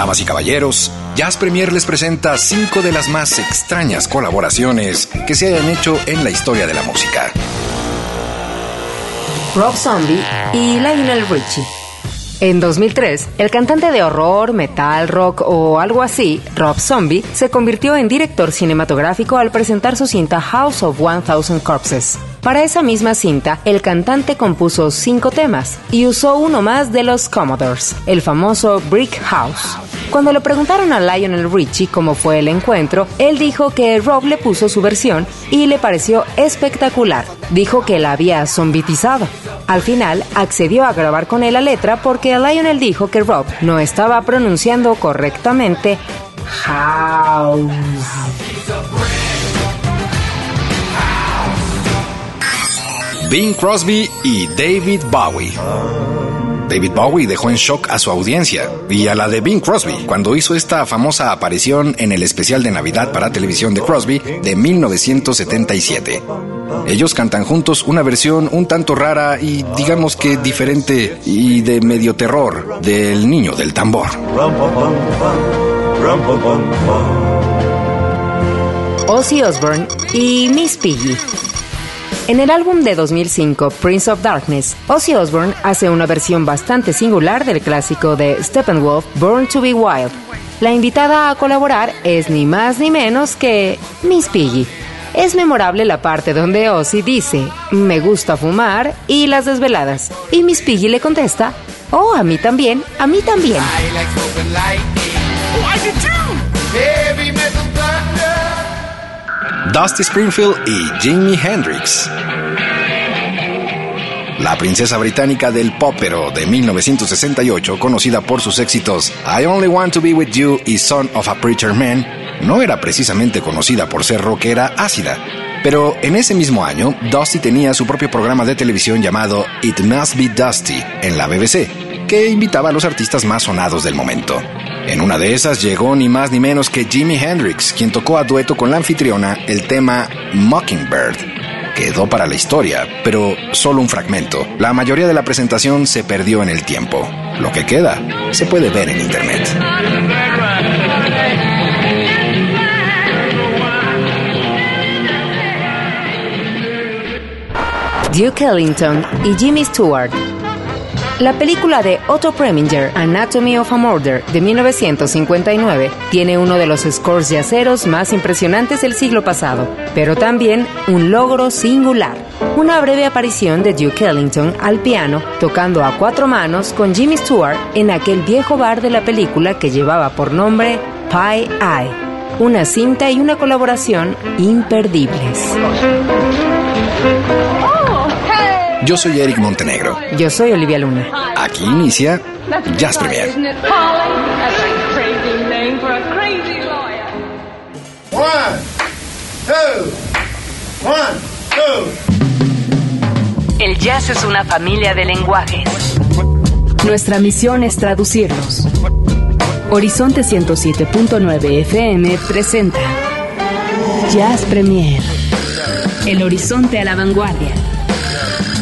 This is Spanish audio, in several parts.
Damas y caballeros, Jazz Premier les presenta cinco de las más extrañas colaboraciones que se hayan hecho en la historia de la música. Rob Zombie y Lionel Richie. En 2003, el cantante de horror, metal, rock o algo así, Rob Zombie, se convirtió en director cinematográfico al presentar su cinta House of 1000 Corpses. Para esa misma cinta, el cantante compuso cinco temas y usó uno más de los Commodores, el famoso Brick House. Cuando le preguntaron a Lionel Richie cómo fue el encuentro, él dijo que Rob le puso su versión y le pareció espectacular. Dijo que la había zombitizado. Al final, accedió a grabar con él la letra porque Lionel dijo que Rob no estaba pronunciando correctamente house. Bing Crosby y David Bowie. David Bowie dejó en shock a su audiencia y a la de Bing Crosby cuando hizo esta famosa aparición en el especial de Navidad para televisión de Crosby de 1977. Ellos cantan juntos una versión un tanto rara y digamos que diferente y de medio terror del niño del tambor. Ozzy Osbourne y Miss Piggy. En el álbum de 2005, Prince of Darkness, Ozzy Osbourne hace una versión bastante singular del clásico de Steppenwolf, Born to be Wild. La invitada a colaborar es ni más ni menos que Miss Piggy. Es memorable la parte donde Ozzy dice, me gusta fumar y las desveladas. Y Miss Piggy le contesta, oh, a mí también, a mí también. Dusty Springfield y Jimi Hendrix. La princesa británica del popero de 1968, conocida por sus éxitos I Only Want to Be With You y Son of a Preacher Man, no era precisamente conocida por ser rockera ácida. Pero en ese mismo año, Dusty tenía su propio programa de televisión llamado It Must Be Dusty en la BBC, que invitaba a los artistas más sonados del momento. En una de esas llegó ni más ni menos que Jimi Hendrix, quien tocó a dueto con la anfitriona el tema Mockingbird. Quedó para la historia, pero solo un fragmento. La mayoría de la presentación se perdió en el tiempo. Lo que queda se puede ver en internet. Duke Ellington y Jimmy Stewart la película de Otto Preminger, Anatomy of a Murder, de 1959, tiene uno de los scores yaceros más impresionantes del siglo pasado, pero también un logro singular. Una breve aparición de Duke Ellington al piano, tocando a cuatro manos con Jimmy Stewart en aquel viejo bar de la película que llevaba por nombre Pie Eye. Una cinta y una colaboración imperdibles. Yo soy Eric Montenegro. Yo soy Olivia Luna. Aquí inicia Jazz Premier. El jazz es una familia de lenguajes. Nuestra misión es traducirlos. Horizonte 107.9 FM presenta Jazz Premier. El horizonte a la vanguardia.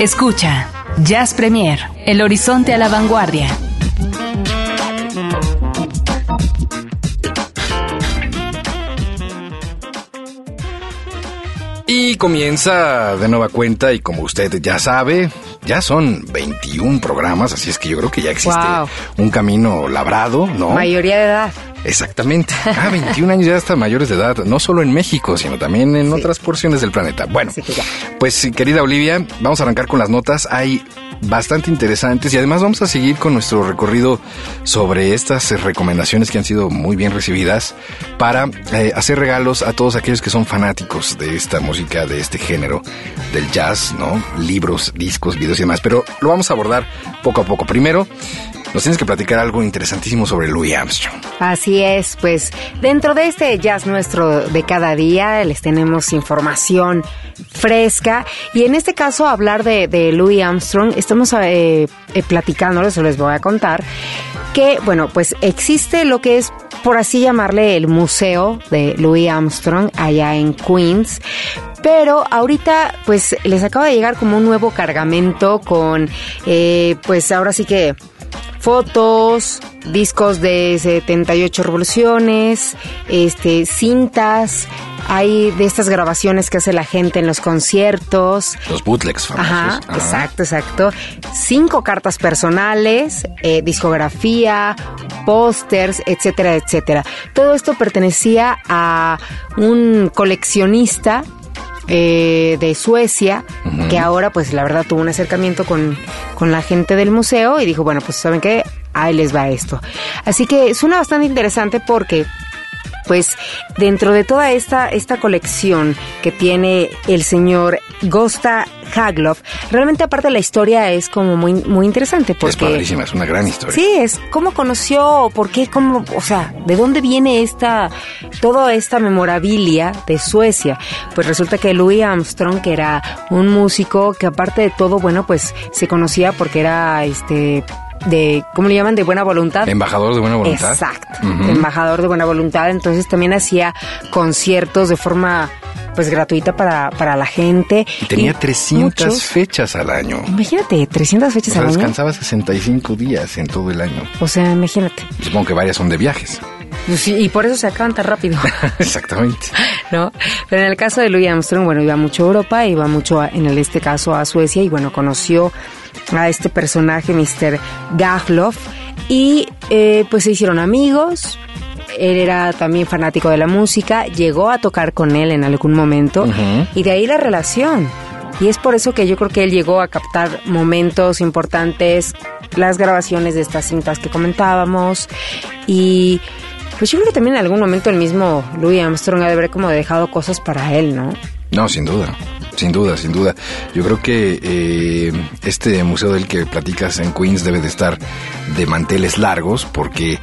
Escucha, Jazz Premier, el horizonte a la vanguardia. Y comienza de nueva cuenta y como usted ya sabe, ya son 21 programas, así es que yo creo que ya existe un camino labrado, ¿no? Mayoría de edad. Exactamente. Ah, 21 años ya hasta mayores de edad, no solo en México, sino también en otras porciones del planeta. Bueno, pues querida Olivia, vamos a arrancar con las notas. Hay bastante interesantes y además vamos a seguir con nuestro recorrido sobre estas recomendaciones que han sido muy bien recibidas para eh, hacer regalos a todos aquellos que son fanáticos de esta música, de este género del jazz, ¿no? Libros, discos, videos y demás. Pero lo vamos a abordar poco a poco. Primero, nos tienes que platicar algo interesantísimo sobre Louis Armstrong. Así es, pues dentro de este jazz nuestro de cada día les tenemos información fresca y en este caso hablar de, Louis Armstrong, estamos eh, eh, platicándoles, les voy a contar, que bueno, pues existe lo que es por así llamarle el museo de Louis Armstrong allá en Queens, pero ahorita pues les acaba de llegar como un nuevo cargamento con eh, pues ahora sí que fotos, discos de 78 revoluciones, este, cintas, hay de estas grabaciones que hace la gente en los conciertos. Los bootlegs famosos. Ajá, exacto, exacto. Cinco cartas personales, eh, discografía, pósters, etcétera, etcétera. Todo esto pertenecía a un coleccionista eh, de Suecia, que ahora pues la verdad tuvo un acercamiento con, con la gente del museo y dijo, bueno, pues saben qué, ahí les va esto. Así que suena bastante interesante porque pues dentro de toda esta, esta colección que tiene el señor Gosta Hagloff, realmente aparte la historia es como muy, muy interesante. Porque, es padrísima, es una gran historia. Sí, es cómo conoció, por qué, cómo, o sea, de dónde viene esta, toda esta memorabilia de Suecia. Pues resulta que Louis Armstrong, que era un músico que aparte de todo, bueno, pues se conocía porque era este de, ¿cómo le llaman? De buena voluntad. Embajador de buena voluntad. Exacto, embajador de buena voluntad. Entonces también hacía conciertos de forma pues gratuita para, para la gente. tenía 300 fechas al año. Imagínate, 300 fechas al año. Descansaba 65 días en todo el año. O sea, imagínate. Supongo que varias son de viajes. Pues sí, y por eso se acaban tan rápido. Exactamente. ¿No? Pero en el caso de Louis Armstrong, bueno, iba mucho a Europa, iba mucho en este caso a Suecia y bueno, conoció a este personaje, Mr. Gagloff, y eh, pues se hicieron amigos. Él era también fanático de la música, llegó a tocar con él en algún momento y de ahí la relación. Y es por eso que yo creo que él llegó a captar momentos importantes, las grabaciones de estas cintas que comentábamos y pues yo creo que también en algún momento el mismo Louis Armstrong ha de haber como dejado cosas para él, ¿no? No, sin duda. Sin duda, sin duda. Yo creo que eh, este museo del que platicas en Queens debe de estar de manteles largos porque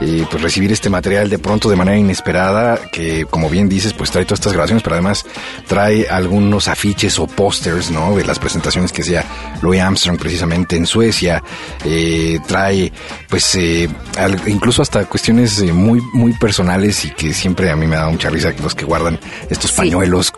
eh, pues recibir este material de pronto de manera inesperada, que como bien dices, pues trae todas estas grabaciones, pero además trae algunos afiches o pósters, ¿no? De las presentaciones que hacía Louis Armstrong precisamente en Suecia, eh, trae pues eh, incluso hasta cuestiones muy, muy personales y que siempre a mí me da mucha risa los que guardan estos pañuelos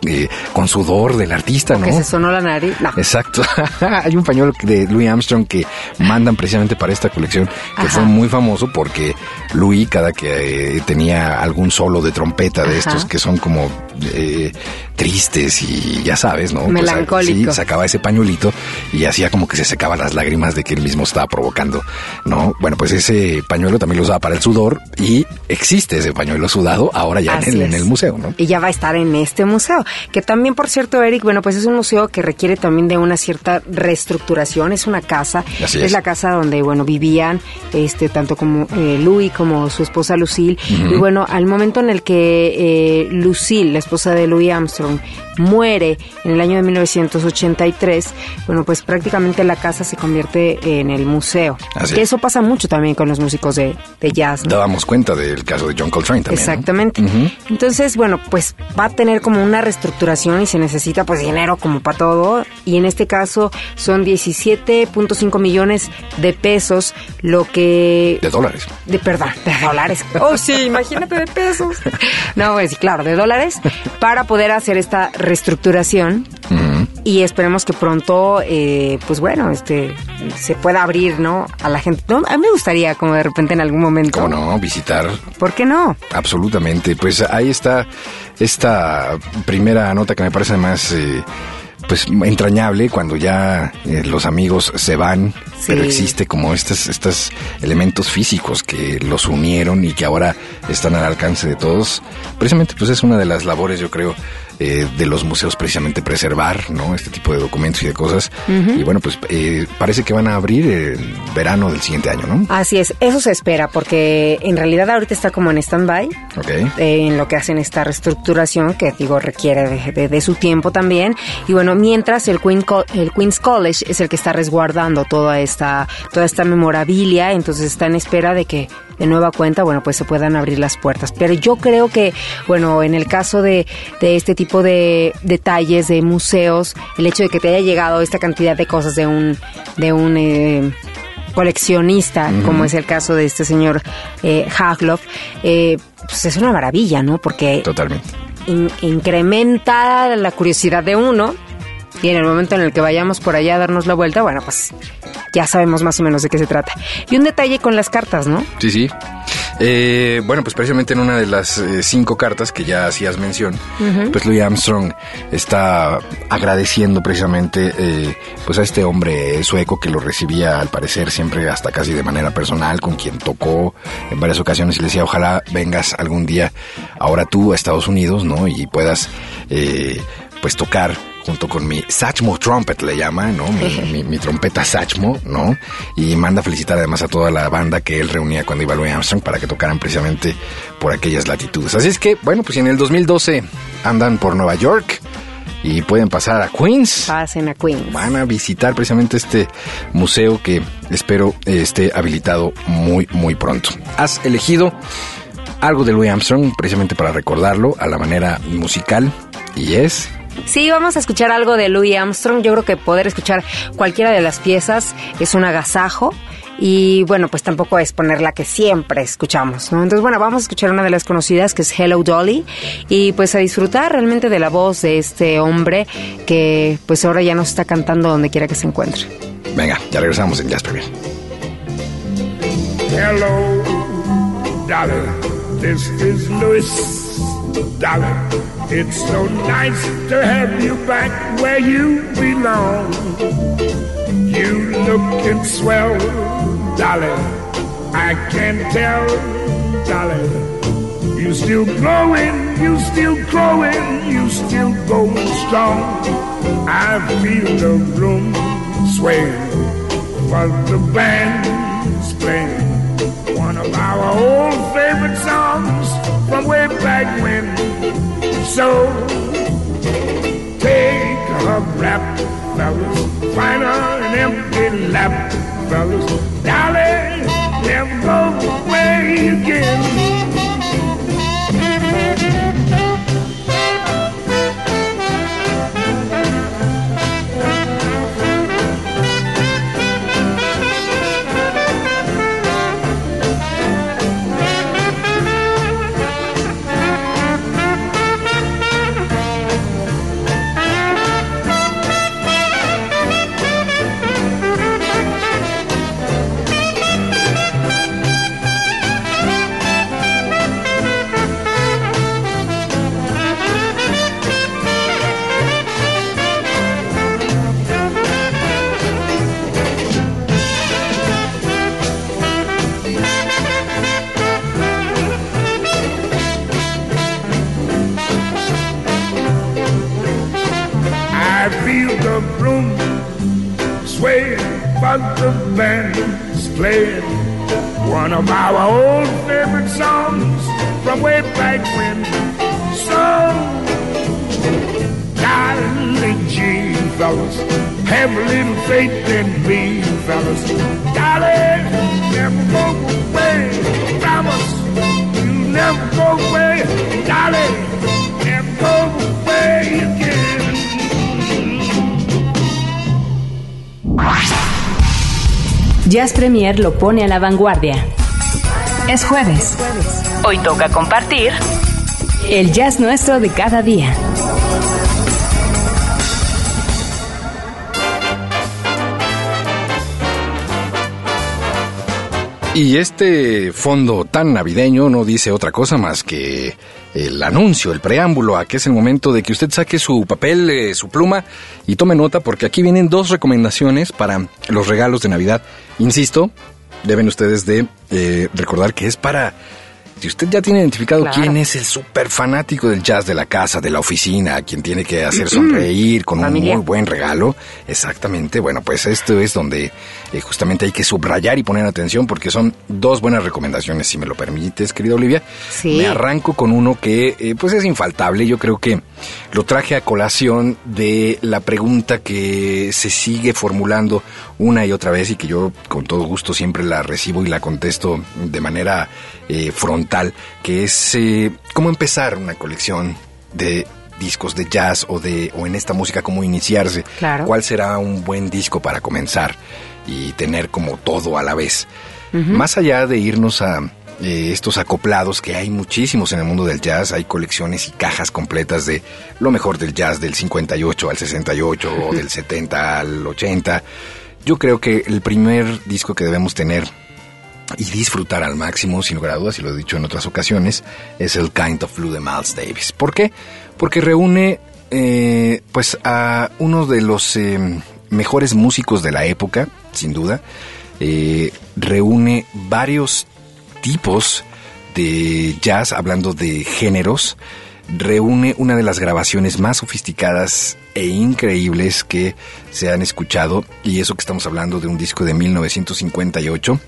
con sudor del artista, ¿no? Que se sonó la nariz. Exacto. Hay un pañuelo de Louis Armstrong que mandan precisamente para esta colección que fue muy famoso porque Louis, cada que eh, tenía algún solo de trompeta de estos que son como eh, tristes y ya sabes, ¿no? Pues, Melancólico. sí, sacaba ese pañuelito y hacía como que se secaban las lágrimas de que él mismo estaba provocando, ¿no? Bueno, pues ese pañuelo también lo usaba para el sudor y existe ese pañuelo sudado ahora ya en el, en el, museo, ¿no? Y ya va a estar en este museo, que también, por cierto, Eric, bueno, pues es un museo que requiere también de una cierta reestructuración, es una casa, es. la casa donde, bueno, vivían este tanto como eh, Louis como su esposa Lucille. Y bueno, al momento en el que eh, Lucille, la esposa de Louis Armstrong, muere en el año de 1983, bueno, pues prácticamente la casa se convierte en el museo. que eso pasa mucho también con los músicos de, jazz. ¿no? Dábamos cuenta del caso de John Coltrane también. Exactamente. Entonces, bueno, pues va a tener como una reestructuración y se necesita pues dinero como para todo. Y en este caso son 17.5 millones de pesos, lo que... De dólares. De, perdón, de dólares. Oh, sí, imagínate de pesos. No, pues claro, de dólares, para poder hacer esta reestructuración y esperemos que pronto, eh, pues bueno, este se pueda abrir, ¿no? A la gente. No, a mí me gustaría como de repente en algún momento. ¿Cómo no? Visitar. ¿Por qué no? Absolutamente. Pues ahí está esta primera nota que me parece más... Eh, pues entrañable cuando ya eh, los amigos se van, pero existe como estos, estos elementos físicos que los unieron y que ahora están al alcance de todos. Precisamente pues es una de las labores yo creo eh, de los museos precisamente preservar, ¿no? Este tipo de documentos y de cosas. Y bueno, pues eh, parece que van a abrir el verano del siguiente año, ¿no? Así es, eso se espera, porque en realidad ahorita está como en stand-by, eh, en lo que hacen esta reestructuración, que digo, requiere de, su tiempo también. Y bueno, mientras el, Queen el Queen's College es el que está resguardando toda esta, toda esta memorabilia, entonces está en espera de que de nueva cuenta, bueno, pues se puedan abrir las puertas. Pero yo creo que, bueno, en el caso de, de este tipo de detalles, de museos, el hecho de que te haya llegado esta cantidad de cosas de un, de un eh, coleccionista, como es el caso de este señor eh, Hagloff, eh, pues es una maravilla, ¿no? Porque Totalmente. incrementa la curiosidad de uno y en el momento en el que vayamos por allá a darnos la vuelta, bueno, pues ya sabemos más o menos de qué se trata. Y un detalle con las cartas, ¿no? Sí, sí. Eh, bueno, pues precisamente en una de las eh, cinco cartas que ya hacías mención, pues Louis Armstrong está agradeciendo precisamente eh, pues a este hombre sueco que lo recibía al parecer siempre hasta casi de manera personal, con quien tocó en varias ocasiones y le decía ojalá vengas algún día ahora tú a Estados Unidos, ¿no? Y puedas pues tocar junto con mi Satchmo Trumpet le llama, ¿no? Mi, trompeta Satchmo, ¿no? Y manda felicitar además a toda la banda que él reunía cuando iba a Louis Armstrong para que tocaran precisamente por aquellas latitudes. Así es que, bueno, pues en el 2012 andan por Nueva York y pueden pasar a Queens. Pasen a Queens. Van a visitar precisamente este museo que espero esté habilitado muy, muy pronto. Has elegido algo de Louis Armstrong precisamente para recordarlo a la manera musical y es Sí, vamos a escuchar algo de Louis Armstrong. Yo creo que poder escuchar cualquiera de las piezas es un agasajo. Y bueno, pues tampoco es poner la que siempre escuchamos, ¿no? Entonces, bueno, vamos a escuchar una de las conocidas que es Hello Dolly y pues a disfrutar realmente de la voz de este hombre que pues ahora ya nos está cantando donde quiera que se encuentre. Venga, ya regresamos en Jazz Premier. Hello, Dolly, this is Louis, Dolly. It's so nice to have you back where you belong. You lookin' swell, Dolly. I can tell, Dolly. You still growing, you still growing, you still going strong. I feel the room sway while the band's playing one of our old favorite songs from way back when. So take a rap, fellas. Find an empty lap, fellas. Dolly, never go away again. lo pone a la vanguardia. Es jueves. Hoy toca compartir el jazz nuestro de cada día. Y este fondo tan navideño no dice otra cosa más que el anuncio, el preámbulo, a que es el momento de que usted saque su papel, eh, su pluma y tome nota porque aquí vienen dos recomendaciones para los regalos de Navidad Insisto, deben ustedes de eh, recordar que es para si usted ya tiene identificado quién es el súper fanático del jazz de la casa, de la oficina, quien tiene que hacer sonreír con un muy buen regalo, exactamente, bueno, pues esto es donde eh, justamente hay que subrayar y poner atención porque son dos buenas recomendaciones, si me lo permites, querida Olivia. Sí. Me arranco con uno que eh, pues es infaltable, yo creo que lo traje a colación de la pregunta que se sigue formulando una y otra vez y que yo con todo gusto siempre la recibo y la contesto de manera eh, frontal, que es eh, cómo empezar una colección de discos de jazz o de o en esta música cómo iniciarse. Claro. ¿Cuál será un buen disco para comenzar y tener como todo a la vez? Más allá de irnos a eh, estos acoplados que hay muchísimos en el mundo del jazz, hay colecciones y cajas completas de lo mejor del jazz del 58 al 68 o del 70 al 80. Yo creo que el primer disco que debemos tener y disfrutar al máximo, sin lugar a dudas, y lo he dicho en otras ocasiones, es el Kind of Blue de Miles Davis. ¿Por qué? Porque reúne eh, pues a uno de los eh, mejores músicos de la época, sin duda. Eh, reúne varios tipos de jazz, hablando de géneros, reúne una de las grabaciones más sofisticadas e increíbles que se han escuchado y eso que estamos hablando de un disco de 1958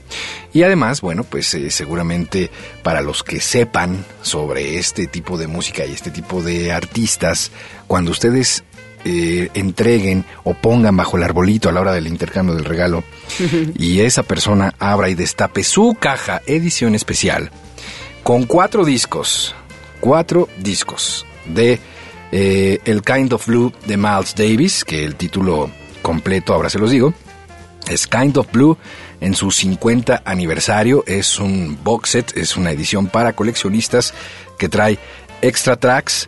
y además bueno pues eh, seguramente para los que sepan sobre este tipo de música y este tipo de artistas cuando ustedes eh, entreguen o pongan bajo el arbolito a la hora del intercambio del regalo y esa persona abra y destape su caja edición especial con cuatro discos cuatro discos de eh, El Kind of Blue de Miles Davis, que el título completo ahora se los digo, es Kind of Blue en su 50 aniversario, es un box set, es una edición para coleccionistas que trae extra tracks.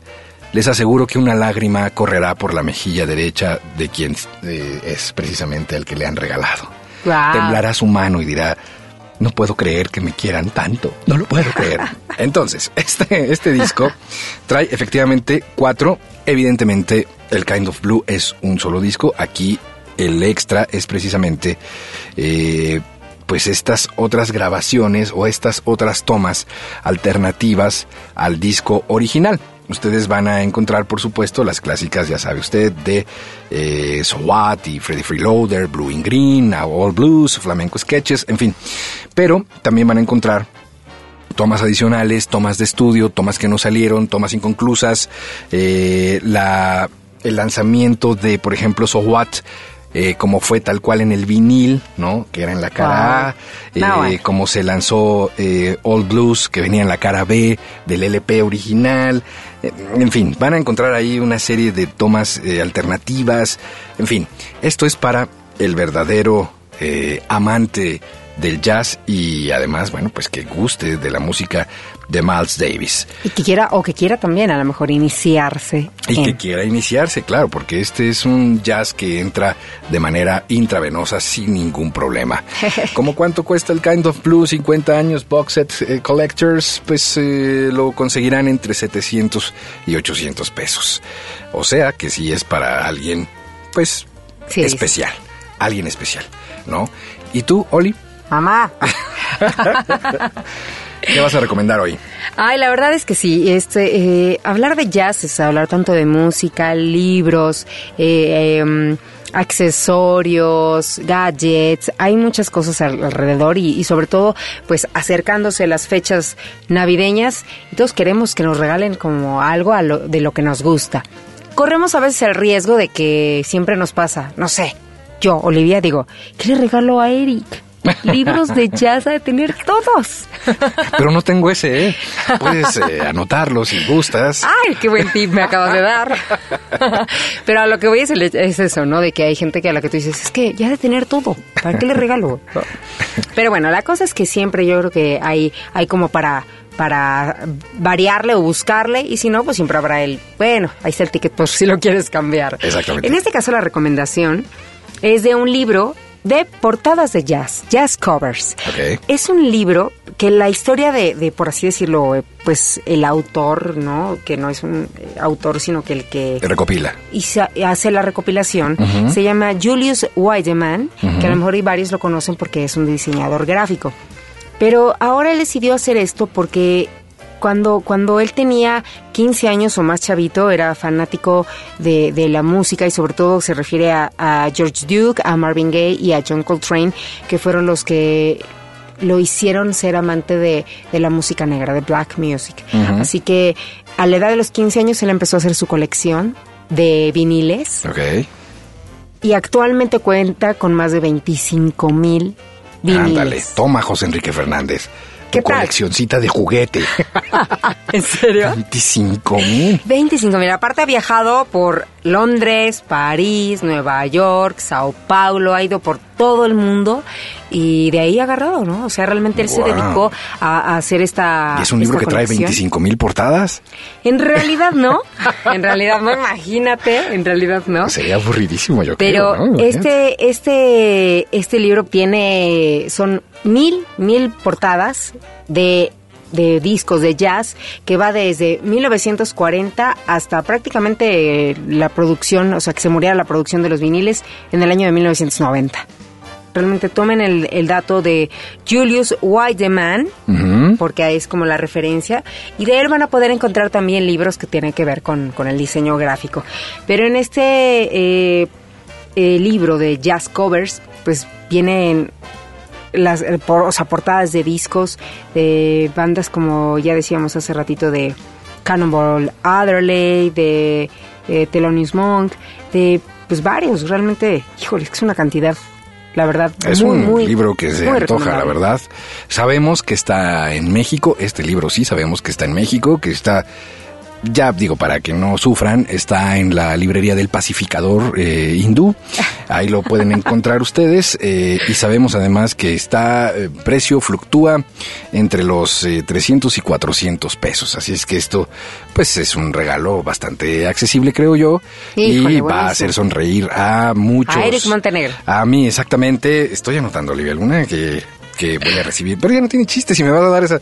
Les aseguro que una lágrima correrá por la mejilla derecha de quien eh, es precisamente el que le han regalado. Guau. Temblará su mano y dirá, no puedo creer que me quieran tanto. No lo puedo creer. Entonces, este, este disco trae efectivamente cuatro. Evidentemente, el Kind of Blue es un solo disco. Aquí el extra es precisamente eh, pues estas otras grabaciones o estas otras tomas alternativas al disco original. Ustedes van a encontrar, por supuesto, las clásicas, ya sabe usted, de eh, So What y Freddy Freeloader, Blue in Green, All Blues, Flamenco Sketches, en fin. Pero también van a encontrar tomas adicionales, tomas de estudio, tomas que no salieron, tomas inconclusas, eh, la, el lanzamiento de, por ejemplo, So What, eh, como fue tal cual en el vinil, ¿no? Que era en la cara A, Wow. Eh, como se lanzó All Blues, que venía en la cara B del LP original. En fin, van a encontrar ahí una serie de tomas eh, alternativas. En fin, esto es para el verdadero eh, amante del jazz y además, bueno, pues que guste de la música de Miles Davis. Y que quiera, o que quiera también a lo mejor iniciarse. Y en- que quiera iniciarse, claro, porque este es un jazz que entra de manera intravenosa sin ningún problema. ¿Cómo cuánto cuesta el Kind of Blue 50 años Box Set eh, Collectors? Pues eh, lo conseguirán entre 700 y 800 pesos. O sea que si es para alguien, pues, Sí, especial. Alguien especial, ¿no? ¿Y tú, Oli? Mamá. ¿Qué vas a recomendar hoy? Ay, la verdad es que sí. Este, eh, hablar de jazz es hablar tanto de música, libros, eh, em, accesorios, gadgets. Hay muchas cosas al- alrededor y, sobre todo, pues acercándose las fechas navideñas. Todos queremos que nos regalen como algo a lo- de lo que nos gusta. Corremos a veces el riesgo de que siempre nos pasa, no sé, yo, Olivia, digo, ¿qué le regalo a Eric? Libros de jazz ha de tener todos. Pero no tengo ese, ¿eh? Puedes eh, anotarlo si gustas. Ay, qué buen tip me acabas de dar. Pero a lo que voy es, es eso, ¿no? De que hay gente que a la que tú dices, es que ya de tener todo. ¿Para qué le regalo? Pero bueno, la cosa es que siempre yo creo que hay, hay como para para variarle o buscarle y si no, pues siempre habrá el, bueno, ahí está el ticket por si lo quieres cambiar. Exactamente. En este caso la recomendación es de un libro de portadas de jazz, jazz covers. Ok. Es un libro que la historia de, de, por así decirlo, eh, pues el autor, ¿no? Que no es un eh, autor, sino que el que Recopila. y hace la recopilación, se llama Julius Weidemann, que a lo mejor varios lo conocen porque es un diseñador gráfico. Pero ahora él decidió hacer esto porque cuando, cuando él tenía 15 años o más chavito, era fanático de, de la música y sobre todo se refiere a, a George Duke, a Marvin Gaye y a John Coltrane, que fueron los que lo hicieron ser amante de, de la música negra, de black music. Así que a la edad de los 15 años él empezó a hacer su colección de viniles Ok. y actualmente cuenta con más de 25 mil viniles. Ándale. Toma, José Enrique Fernández. ¿Qué tu tal? coleccioncita de juguete. ¿En serio? 25 mil. 25 mil. Aparte ha viajado por Londres, París, Nueva York, Sao Paulo, ha ido por todo el mundo y de ahí ha agarrado, ¿no? O sea, realmente él se dedicó a, a hacer esta. ¿Y es un libro que trae colección. 25 mil portadas? En realidad no. En realidad no, imagínate. En realidad no. Sería aburridísimo, yo Pero creo. ¿no? este, este, este libro tiene, son mil, mil portadas de, de discos de jazz que va desde 1940 hasta prácticamente la producción, o sea, que se muriera la producción de los viniles en el año de 1990. Realmente tomen el, el dato de Julius Weidemann, Ujú. porque es como la referencia, y de él van a poder encontrar también libros que tienen que ver con, con el diseño gráfico. Pero en este eh, eh, libro de jazz covers, pues vienen las eh, por- o sea, portadas de discos de bandas como ya decíamos hace ratito de Cannonball Adderley, de eh, Thelonious Monk, de pues varios, realmente, híjole, es que es una cantidad, la verdad, Es muy, un muy, libro que se antoja, la verdad. Sabemos que está en México, este libro sí, sabemos que está en México, que está, ya digo, para que no sufran, está en la librería del pacificador eh, hindú. Ahí lo pueden encontrar ustedes. eh, y sabemos además que está, eh, precio fluctúa entre los eh, 300 y 400 pesos. Así es que esto, pues es un regalo bastante accesible, creo yo. Híjole, y va a hacer sonreír a muchos. A Eric Montenegro. A mí, exactamente. Estoy anotando, Olivia Luna, que, que voy a recibir. Pero ya no tiene chiste si me vas a dar esa.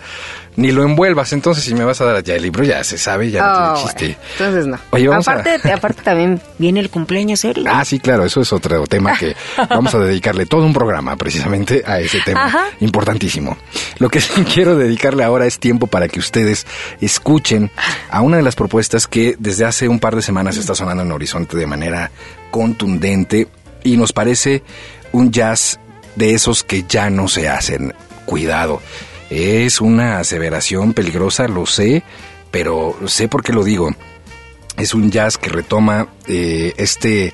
Ni lo envuelvas. Entonces, si me vas a dar ya el libro, ya se sabe, ya no Oh, tiene chiste. bueno, entonces no. Oye, vamos a- aparte, también viene el cumpleaños Eric. Ah, sí, claro, eso es otro tema que vamos a dedicarle todo un programa precisamente a ese tema Ajá. importantísimo. Lo que sí quiero dedicarle ahora es tiempo para que ustedes escuchen a una de las propuestas que desde hace un par de semanas está sonando en Horizonte de manera contundente y nos parece un jazz de esos que ya no se hacen. Cuidado. Es una aseveración peligrosa, lo sé, pero sé por qué lo digo es un jazz que retoma eh, este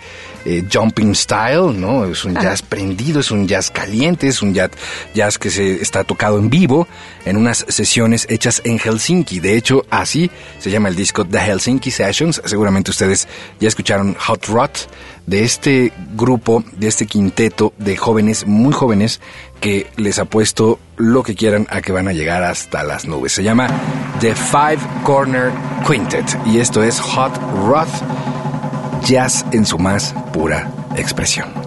eh, jumping style, ¿no? Es un jazz prendido, es un jazz caliente, es un jazz, jazz que se está tocado en vivo en unas sesiones hechas en Helsinki. De hecho, así se llama el disco The Helsinki Sessions. Seguramente ustedes ya escucharon Hot Rod de este grupo, de este quinteto de jóvenes, muy jóvenes, que les apuesto lo que quieran a que van a llegar hasta las nubes. Se llama The Five Corner Quintet y esto es Hot Rod, jazz en su más pura expresión.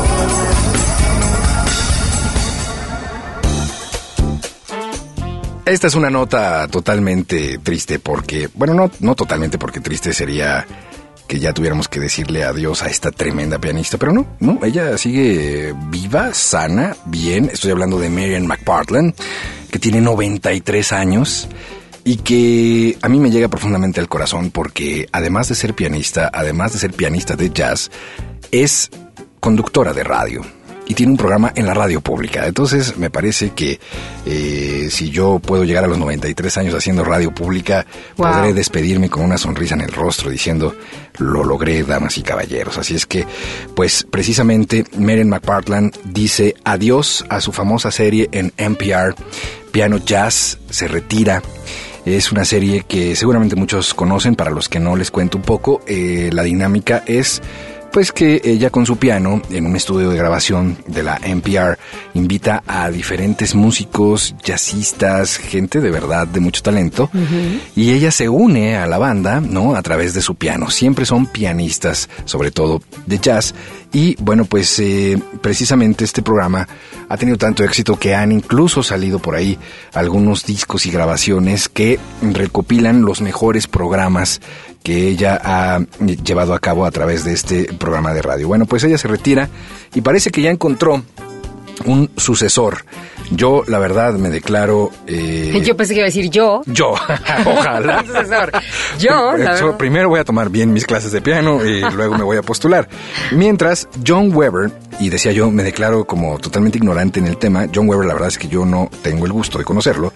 Esta es una nota totalmente triste porque, bueno, no, no totalmente porque triste sería que ya tuviéramos que decirle adiós a esta tremenda pianista, pero no, no, ella sigue viva, sana, bien. Estoy hablando de Marian McPartland, que tiene 93 años y que a mí me llega profundamente al corazón porque además de ser pianista, además de ser pianista de jazz, es conductora de radio y tiene un programa en la radio pública. Entonces me parece que eh, si yo puedo llegar a los 93 años haciendo radio pública, podré despedirme con una sonrisa en el rostro diciendo, lo logré, damas y caballeros. Así es que, pues precisamente Marian McPartland dice adiós a su famosa serie en NPR, Piano Jazz, se retira. Es una serie que seguramente muchos conocen, para los que no les cuento un poco, eh, la dinámica es pues que ella con su piano, en un estudio de grabación de la NPR, invita a diferentes músicos, jazzistas, gente de verdad de mucho talento, y ella se une a la banda, ¿no? A través de su piano. Siempre son pianistas, sobre todo de jazz, y bueno, pues eh, precisamente este programa ha tenido tanto éxito que han incluso salido por ahí algunos discos y grabaciones que recopilan los mejores programas que ella ha llevado a cabo a través de este programa de radio. Bueno, pues ella se retira y parece que ya encontró un sucesor. Yo, la verdad, me declaro. Eh, yo pensé que iba a decir yo. Yo, ojalá. sucesor. Yo, la Primero voy a tomar bien mis clases de piano y luego me voy a postular. Mientras, John Weber, y decía yo, me declaro como totalmente ignorante en el tema. John Weber, la verdad es que yo no tengo el gusto de conocerlo.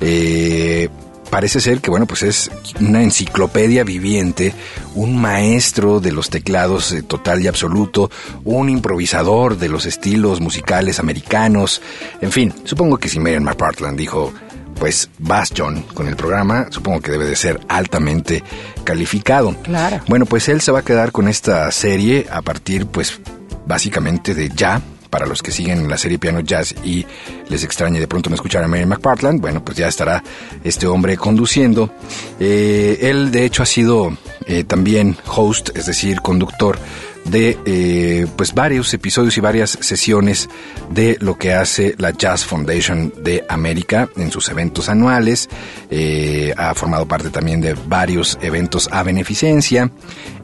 Eh, parece ser que, bueno, pues es una enciclopedia viviente, un maestro de los teclados eh, total y absoluto, un improvisador de los estilos musicales americanos. En fin, supongo que si Marian McPartland dijo, pues vas John con el programa, supongo que debe de ser altamente calificado. Claro. Bueno, pues él se va a quedar con esta serie a partir, pues, básicamente de ya, para los que siguen la serie Piano Jazz y les extrañe de pronto no escuchar a Mary McPartland, bueno, pues ya estará este hombre conduciendo. Eh, él, de hecho, ha sido eh, también host, es decir, conductor de eh, pues varios episodios y varias sesiones de lo que hace la Jazz Foundation de América en sus eventos anuales. Ha formado parte también de varios eventos a beneficencia.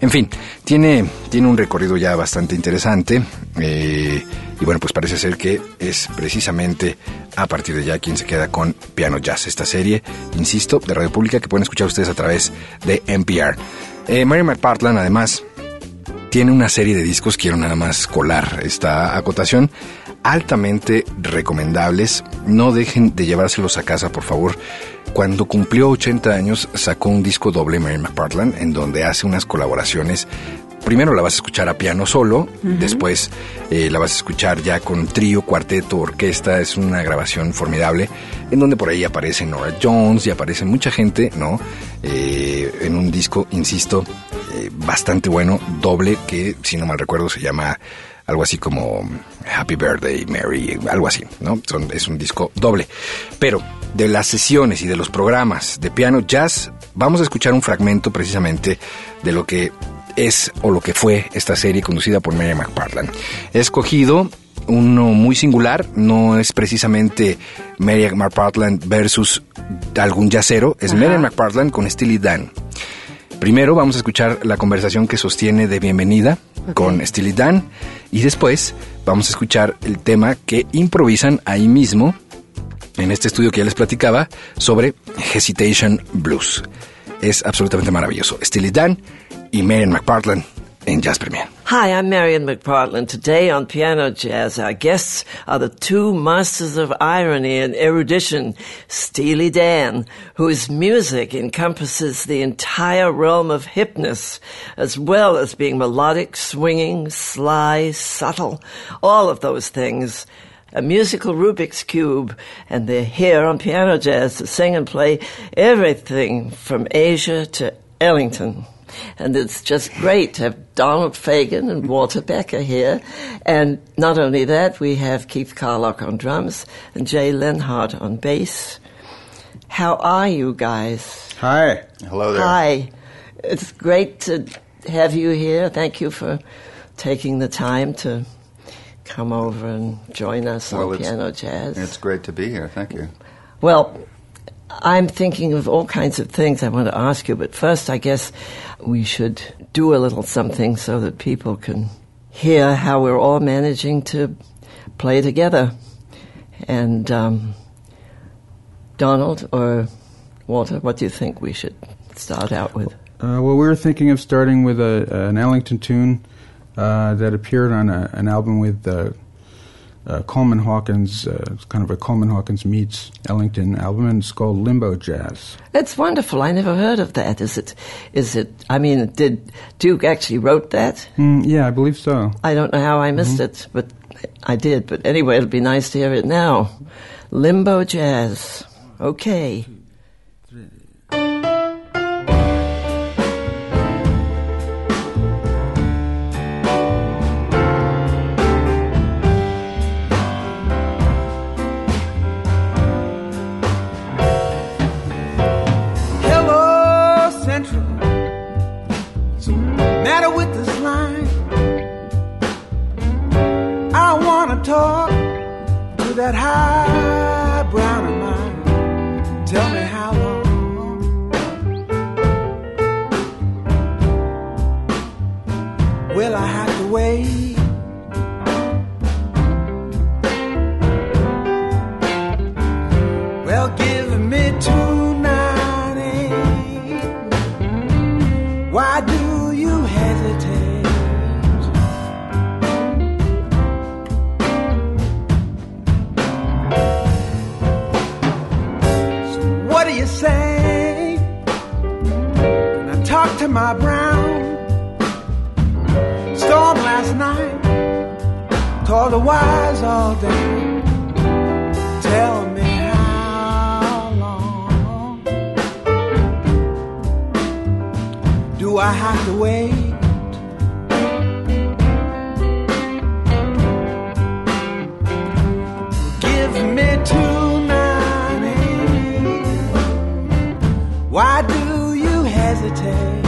En fin, tiene, tiene un recorrido ya bastante interesante. Eh, y bueno, pues parece ser que es precisamente a partir de ya quien se queda con Piano Jazz, esta serie, insisto, de Radio Pública que pueden escuchar ustedes a través de NPR. Mary McPartland, además, tiene una serie de discos, quiero nada más colar esta acotación, altamente recomendables. No dejen de llevárselos a casa, por favor. Cuando cumplió 80 años, sacó un disco doble Mary McPartland, en donde hace unas colaboraciones primero la vas a escuchar a piano solo, después eh, la vas a escuchar ya con trío, cuarteto, orquesta, es una grabación formidable, en donde por ahí aparece Nora Jones y aparece mucha gente, ¿no? Eh, en un disco, insisto, eh, bastante bueno, doble, que si no mal recuerdo se llama algo así como Happy Birthday Mary, algo así, ¿no? es un disco doble. Pero de las sesiones y de los programas de piano jazz, vamos a escuchar un fragmento precisamente de lo que es o lo que fue esta serie conducida por Mary McPartland. He escogido uno muy singular, no es precisamente Mary McPartland versus algún yacero, es Mary McPartland con Steely Dan. Primero vamos a escuchar la conversación que sostiene de bienvenida con Steely Dan y después vamos a escuchar el tema que improvisan ahí mismo en este estudio que ya les platicaba sobre Hesitation Blues. Es absolutamente maravilloso. Steely Dan y Marian McPartland in Jazz Premier. Hi, I'm Marian McPartland. Today on Piano Jazz, our guests are the two masters of irony and erudition, Steely Dan, whose music encompasses the entire realm of hipness, as well as being melodic, swinging, sly, subtle, all of those things a musical Rubik's Cube, and they're here on Piano Jazz to sing and play everything from Asia to Ellington. And it's just great to have Donald Fagen and Walter Becker here. And not only that, we have Keith Carlock on drums and Jay Lenhart on bass. How are you guys? Hi. Hello there. Hi. It's great to have you here. Thank you for taking the time to come over and join us Well, on it's- Piano Jazz. It's great to be here. Thank you. Well, I'm thinking of all kinds of things I want to ask you, but first, I guess we should do a little something so that people can hear how we're all managing to play together. And um, Donald or Walter, what do you think we should start out with? Uh, well, we were thinking of starting with a, an Ellington tune uh, that appeared on a, an album with uh, uh, Coleman Hawkins, uh, kind of a Coleman Hawkins meets Ellington album, and it's called Limbo Jazz. That's wonderful. I never heard of that. Is it? Is it? I mean, did Duke actually wrote that? Mm, yeah, I believe so. I don't know how I missed it, but I did. But anyway, it'll be nice to hear it now. Limbo Jazz. Okay. Why do you hesitate? So what do you say? I talk to my brown? Storm last night, called the wise all day. Do I have to wait? Give me two ninety. Why do you hesitate?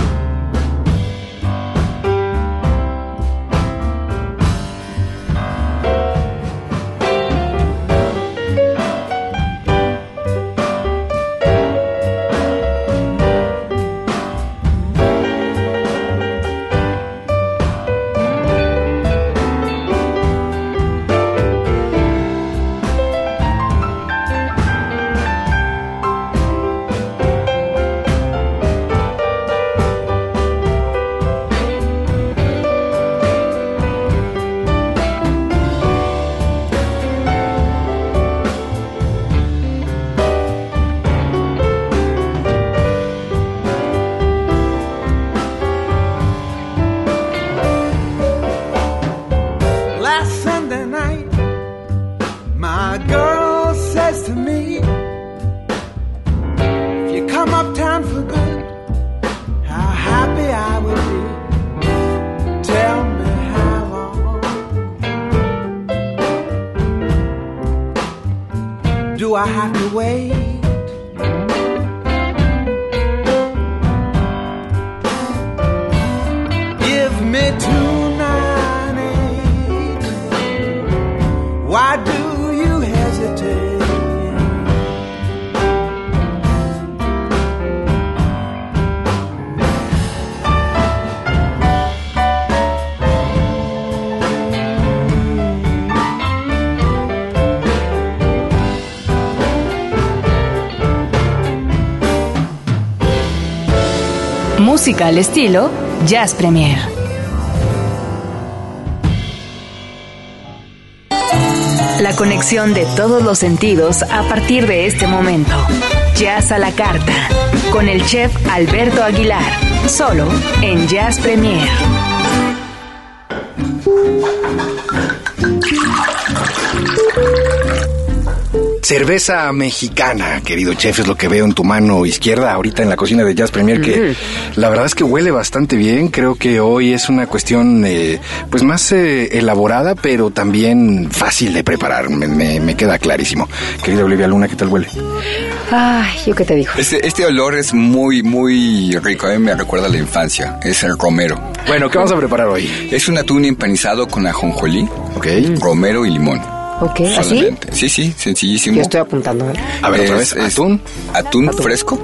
Al estilo Jazz Premier. La conexión de todos los sentidos a partir de este momento. Jazz a la carta. Con el chef Alberto Aguilar. Solo en Jazz Premier. Cerveza mexicana, querido chef, es lo que veo en tu mano izquierda ahorita en la cocina de Jazz Premier, que la verdad es que huele bastante bien. Creo que hoy es una cuestión eh, pues más eh, elaborada, pero también fácil de preparar. Me, me- me queda clarísimo. Querida Olivia Luna, ¿qué tal huele? Ay, ¿yo qué te digo? Este, este olor es muy, muy rico. A mí me recuerda a la infancia. Es el romero. Bueno, ¿qué vamos a preparar hoy? Es un atún empanizado con ajonjolí, romero y limón. Ok, ¿así? Solamente. Sí, sí, sencillísimo. Yo estoy apuntando. ¿eh? A ver, otra Es- vez, es atún. Atún fresco,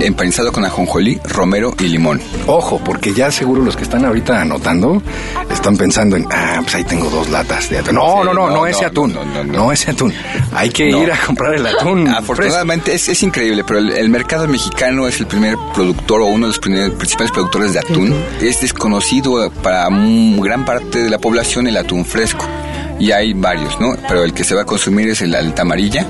empanizado con ajonjolí, romero y limón. Ojo, porque ya seguro los que están ahorita anotando están pensando en, ah, pues ahí tengo dos latas de atún. No, Sí, no, no, no, no, ese atún. no, No, no, no. ese atún. Hay que No. ir a comprar el atún. Afortunadamente es, es increíble, pero el, el mercado mexicano es el primer productor o uno de los primer- principales productores de atún. Es desconocido para un- gran parte de la población el atún fresco. Y hay varios, ¿no? Pero el que se va a consumir es el alta amarilla.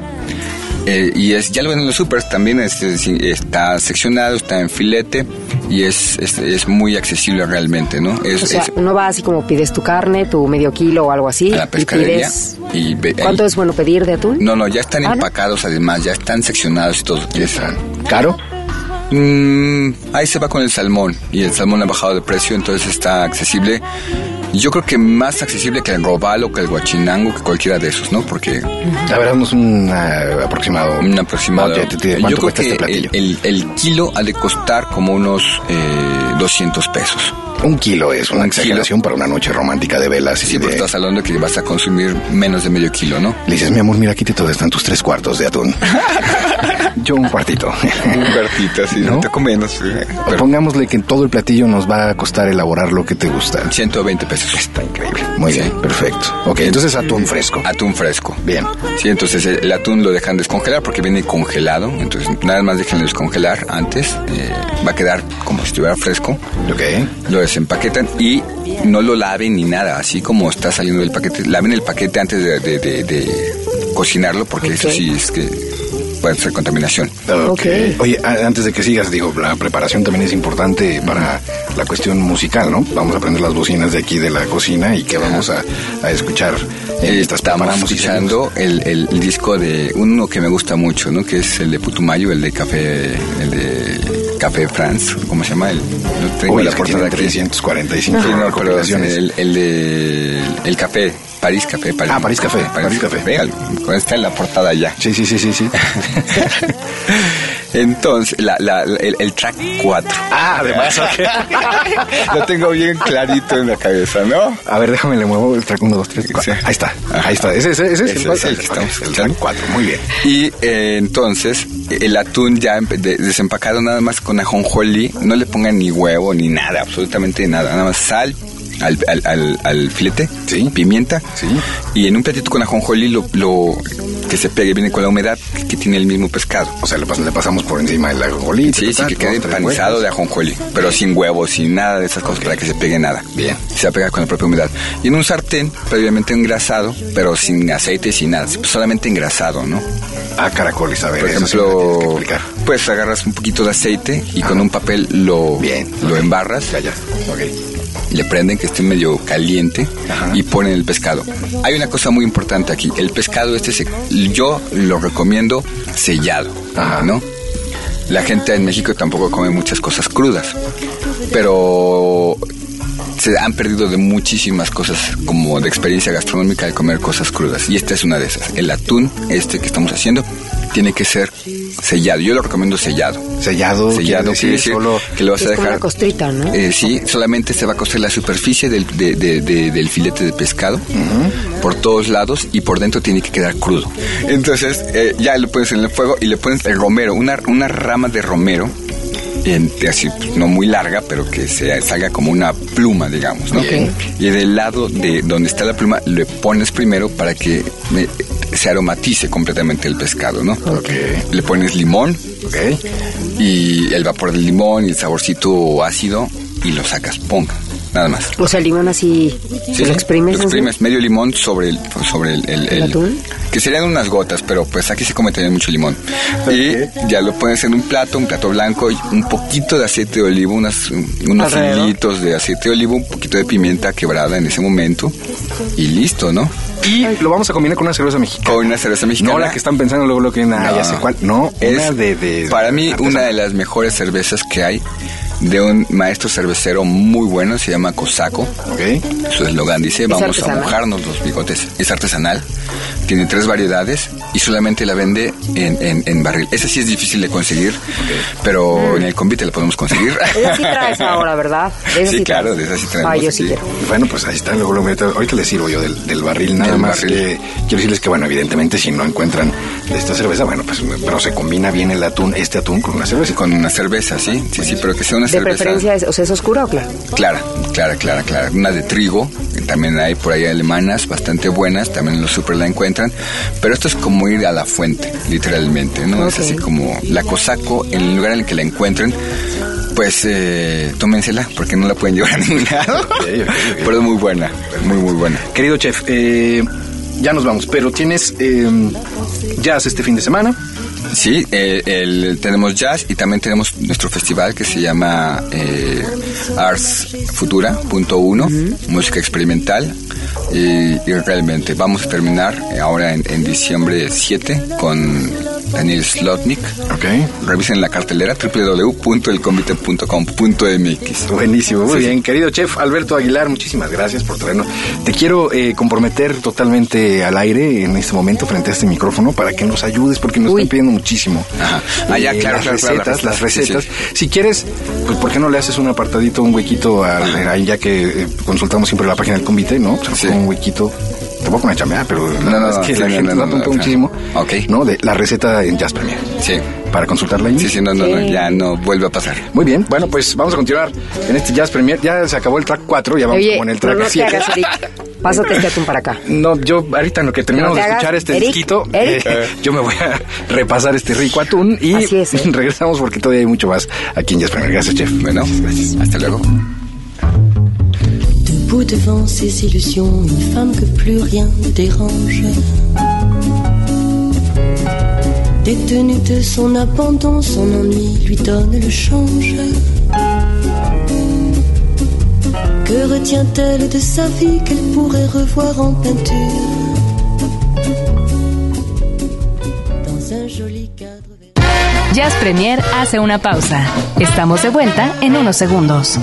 Eh, y es, ya lo ven en los supers, también es- es- está seccionado, está en filete y es, es, es muy accesible realmente, ¿no? Es, O sea, es uno va así como pides tu carne, tu medio kilo o algo así. a la y pescadería. pides... Y ve- ¿Cuánto ahí- es bueno pedir de atún? No, no, ya están Ah, ¿no? empacados además, ya están seccionados y todo. Es- ¿Caro? Mm, ahí se va con el salmón y el salmón ha bajado de precio, entonces está accesible. Yo creo que más accesible que el robalo, que el guachinango, que cualquiera de esos, ¿no? Porque A ver, un ah, aproximado. un aproximado. Yo ¿Cuánto creo cuesta que este platillo? el, el- el kilo ha de costar como unos eh, 200 pesos. Un kilo es una Un exageración para una noche romántica de velas. y Sí, pero de- estás hablando de que vas a consumir menos de medio kilo, ¿no? Le dices, mi amor, mira, aquí te todo están tus tres cuartos de atún. Yo un cuartito. Un cuartito, así, ¿No? te menos. Pero Pongámosle que todo el platillo nos va a costar elaborar lo que te gusta. 120 pesos. Está increíble. Muy Sí. bien, perfecto. Ok, entonces atún fresco. Atún fresco. Bien. Sí, entonces el, el atún lo dejan descongelar porque viene congelado. Entonces nada más déjenlo descongelar antes. eh, va a quedar como si estuviera fresco. Ok. Lo desempaquetan y no lo laven ni nada. Así como está saliendo del paquete. Laven el paquete antes de, de- de- de cocinarlo porque eso sí es que puede ser contaminación. Ok. Ok. Oye, antes de que sigas, digo, la preparación también es importante para la cuestión musical, ¿no? Vamos a prender las bocinas de aquí de la cocina y que vamos a, a escuchar eh, estas Estamos escuchando el, el- el disco de uno que me gusta mucho, ¿no? Que es el de Putumayo, el de Café, el de Café France, ¿cómo se llama? El, no tengo Uy, la portada aquí. 345 Sí, no, pero el, el de el café, París Café, París. Ah, París Café, París Café. Véalo, está en la portada ya. Sí, sí, sí, sí, sí. Entonces, la, la- el, el track 4. ah, además, Lo tengo bien clarito en la cabeza, ¿no? A ver, déjame le muevo el track 1, 2, 3, 4. Sí. Ahí está, ahí está. Ese, ese, ese, Ese es el que estamos el track 4, muy bien. Y eh, entonces, el atún ya desempacado nada más con ajonjolí, no le pongan ni huevo ni nada, absolutamente nada, nada más sal al, al, al- al filete, Sí. pimienta, Sí. y en un platito con ajonjolí lo, lo que se pegue viene con la humedad que, tiene el mismo pescado. O sea, le, pas- le pasamos por encima el ajonjolí. Sí, sí, que quede empanizado de ajonjolí, pero sin huevos, sin nada de esas cosas para que se pegue nada. Bien. Se pega con la propia humedad. Y en un sartén, previamente engrasado, pero sin aceite, sin nada, solamente engrasado, ¿no? Ah, caracoles, a ver, Por ejemplo, pues agarras un poquito de aceite y con un papel lo, Bien, lo embarras, Ya, ya, le prenden que esté medio caliente Ajá. y ponen el pescado. Hay una cosa muy importante aquí, el pescado este se- yo lo recomiendo sellado, Ajá. ¿no? La gente en México tampoco come muchas cosas crudas, pero se han perdido de muchísimas cosas como de experiencia gastronómica de comer cosas crudas y esta es una de esas. El atún este que estamos haciendo tiene que ser sellado. Yo lo recomiendo sellado. Sellado, Sellado quiere quiere decir decir solo... que lo vas Es a como dejar una costrita, ¿no? eh, sí, solamente se va a cocer la superficie del, de- de- de- del filete de pescado por todos lados y por dentro tiene que quedar crudo. Entonces eh, ya lo pones en el fuego y le pones el romero, una, una rama de romero. en- así, no muy larga, pero que se salga como una pluma, digamos, ¿no? Y del lado de donde está la pluma, le pones primero para que eh, se aromatice completamente el pescado, ¿no? Ok. Le pones limón, Ok. y el vapor del limón y el saborcito ácido y lo sacas, pum, nada más. O sea, el limón así, Sí, lo exprimes. lo así? exprimes medio limón sobre el sobre el, el- ¿El que serían unas gotas, pero pues aquí se come también mucho limón. Y ya lo pones en un plato, un plato blanco y un poquito de aceite de olivo, unas, unos hilitos de aceite de olivo, un poquito de pimienta quebrada en ese momento y listo, ¿no? Y lo vamos a combinar con una cerveza mexicana. Con una cerveza mexicana. No la que están pensando luego lo que ah, ya sé cuál. No, es una de, de para mí una de las mejores cervezas que hay de un maestro cervecero muy bueno, se llama Cosaco. Okay. Su eslogan dice, vamos a mojarnos los bigotes. Es artesanal, tiene tres variedades y solamente la vende en, en, barril. Esa sí es difícil de conseguir, pero en el convite la podemos conseguir. Esa sí traes ahora, ¿verdad? sí, claro, de esa sí traemos. Ay, yo sí quiero. Bueno, pues ahí está. Luego, ahorita les sirvo yo del, del barril, nada más que quiero decirles que, bueno, evidentemente si no encuentran esta cerveza, bueno, pues pero se combina bien el atún, este atún con una cerveza. Con una cerveza, sí, sí, sí, pero que sea una de preferencia, es, o sea, es oscura o clara? Clara, clara, clara, clara. Una de trigo, también hay por ahí alemanas bastante buenas, también en los super la encuentran, pero esto es como ir a la fuente, literalmente, ¿no? Es así como la cosaco, en el lugar en el que la encuentren, pues eh, tómensela porque no la pueden llevar a ningún lado. pero es muy buena, muy, muy buena. Querido chef, eh, ya nos vamos, pero tienes eh, jazz este fin de semana. Sí, eh, el, tenemos jazz y también tenemos nuestro festival que se llama eh, Arts Futura.1, música experimental. Y, realmente vamos a terminar ahora en, en diciembre 7 con Daniel Slotnik. Ok. Revisen la cartelera www.elconvite.com.mx. Buenísimo, muy bien. Querido chef Alberto Aguilar, muchísimas gracias por traernos. Te quiero eh, comprometer totalmente al aire en este momento frente a este micrófono para que nos ayudes porque nos están pidiendo muchísimo. Ajá. Ah, ya, eh, claro, las recetas, las recetas. Si quieres, pues ¿por qué no le haces un apartadito, un huequito ahí ya que eh, consultamos siempre la página del convite, ¿no? un huequito te voy a poner a pero no, no, es que la gente no, muchísimo. Ok. ¿No? De la receta en Jazz Premier. Sí. Para consultarla ahí. Sí, sí, no, no, no, ya no vuelve a pasar. Muy bien, bueno, pues vamos a continuar en este Jazz Premier. Ya se acabó el track 4, ya vamos Oye, con el track no 7. Pásate este atún para acá. No, yo ahorita en lo que terminamos de escuchar este disquito, eh, yo me voy a repasar este rico atún y Así es, ¿eh? regresamos porque todavía hay mucho más aquí en Jazz Premier. Gracias, chef. Bueno, gracias. Hasta luego. Debout devant ses illusions, une femme que plus rien ne dérange. Détenue de son abandon, son ennui lui donne le change. Que retient-elle de sa vie qu'elle pourrait revoir en peinture? Dans un joli cadre. Jazz Premier hace una pausa. Estamos de vuelta en unos segundos.